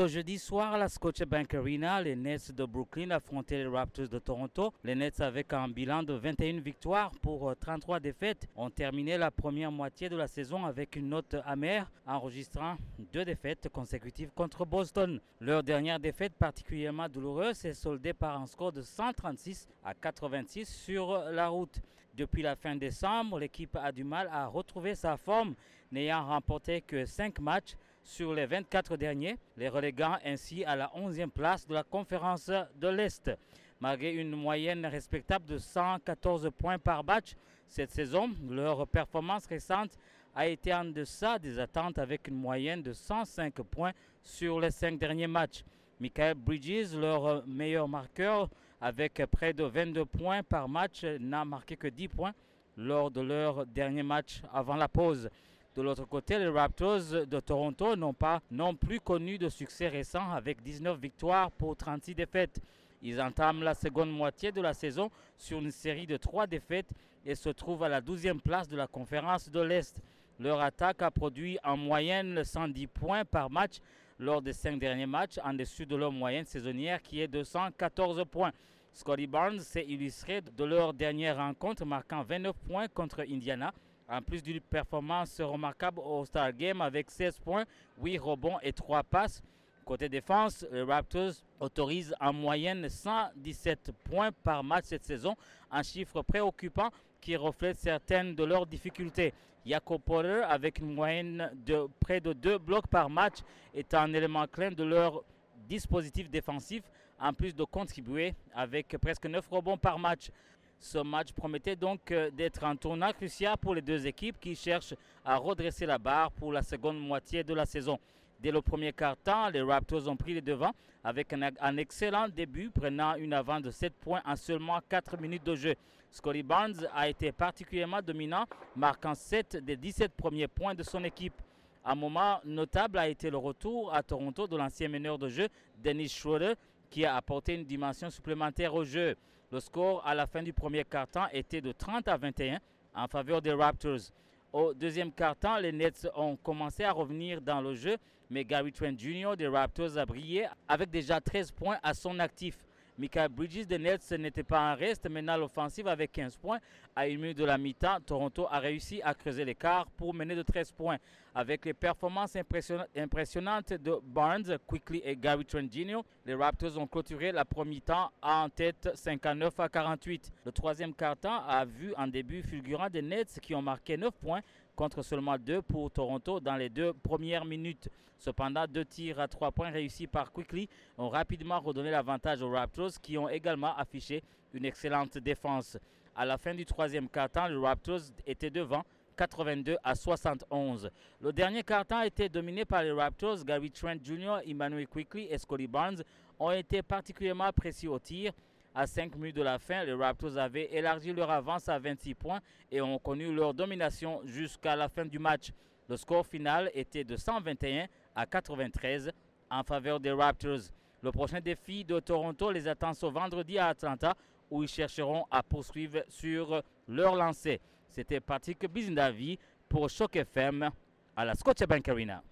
jeudi soir la Scotiabank Arena, les Nets de Brooklyn affrontaient les Raptors de Toronto. Les Nets, avec un bilan de 21 victoires pour 33 défaites, ont terminé la première moitié de la saison avec une note amère, enregistrant deux défaites consécutives contre Boston. Leur dernière défaite particulièrement douloureuse s'est soldée par un score de 136 à 86 sur la route. Depuis la fin décembre, l'équipe a du mal à retrouver sa forme, n'ayant remporté que 5 matchs sur les 24 derniers, les reléguant ainsi à la 11e place de la conférence de l'Est. Malgré une moyenne respectable de 114 points par match cette saison, leur performance récente a été en deçà des attentes avec une moyenne de 105 points sur les 5 derniers matchs. Michael Bridges, leur meilleur marqueur, avec près de 22 points par match, n'a marqué que 10 points lors de leur dernier match avant la pause. De l'autre côté, les Raptors de Toronto n'ont pas non plus connu de succès récent avec 19 victoires pour 36 défaites. Ils entament la seconde moitié de la saison sur une série de 3 défaites et se trouvent à la 12e place de la conférence de l'Est. Leur attaque a produit en moyenne 110 points par match lors des 5 derniers matchs, en dessus de leur moyenne saisonnière qui est de 114 points. Scotty Barnes s'est illustré de leur dernière rencontre, marquant 29 points contre Indiana en plus d'une performance remarquable au Star Game avec 16 points, 8 rebonds et 3 passes. Côté défense, les Raptors autorisent en moyenne 117 points par match cette saison, un chiffre préoccupant qui reflète certaines de leurs difficultés. Jacob Porter, avec une moyenne de près de 2 blocs par match, est un élément clé de leur dispositif défensif, en plus de contribuer avec presque 9 rebonds par match. Ce match promettait donc euh, d'être un tournant crucial pour les deux équipes qui cherchent à redresser la barre pour la seconde moitié de la saison. Dès le premier quart-temps, les Raptors ont pris les devants avec un, excellent début, prenant une avance de 7 points en seulement 4 minutes de jeu. Scotty Barnes a été particulièrement dominant, marquant 7 des 17 premiers points de son équipe. Un moment notable a été le retour à Toronto de l'ancien meneur de jeu, Dennis Schroeder, qui a apporté une dimension supplémentaire au jeu. Le score à la fin du premier quart-temps était de 30 à 21 en faveur des Raptors. Au deuxième quart-temps, les Nets ont commencé à revenir dans le jeu, mais Gary Trent Jr. des Raptors a brillé avec déjà 13 points à son actif. Michael Bridges des Nets n'était pas en reste. Maintenant, l'offensive avec 15 points. À une minute de la mi-temps, Toronto a réussi à creuser l'écart pour mener de 13 points. Avec les performances impressionnantes de Barnes, Quickly et Gary Trent les Raptors ont clôturé la première temps en tête 59 à 48. Le troisième quart-temps a vu un début fulgurant des Nets qui ont marqué 9 points contre seulement deux pour Toronto dans les deux premières minutes. Cependant, deux tirs à trois points réussis par Quickly ont rapidement redonné l'avantage aux Raptors qui ont également affiché une excellente défense. À la fin du troisième quart-temps, les Raptors étaient devant 82 à 71. Le dernier quart-temps été dominé par les Raptors. Gary Trent Jr., Emmanuel Quickly et Scotty Barnes ont été particulièrement appréciés au tir. À 5 minutes de la fin, les Raptors avaient élargi leur avance à 26 points et ont connu leur domination jusqu'à la fin du match. Le score final était de 121 à 93 en faveur des Raptors. Le prochain défi de Toronto les attend ce vendredi à Atlanta où ils chercheront à poursuivre sur leur lancée. C'était Patrick Bizindavi pour Choc FM à la Scotiabank Arena.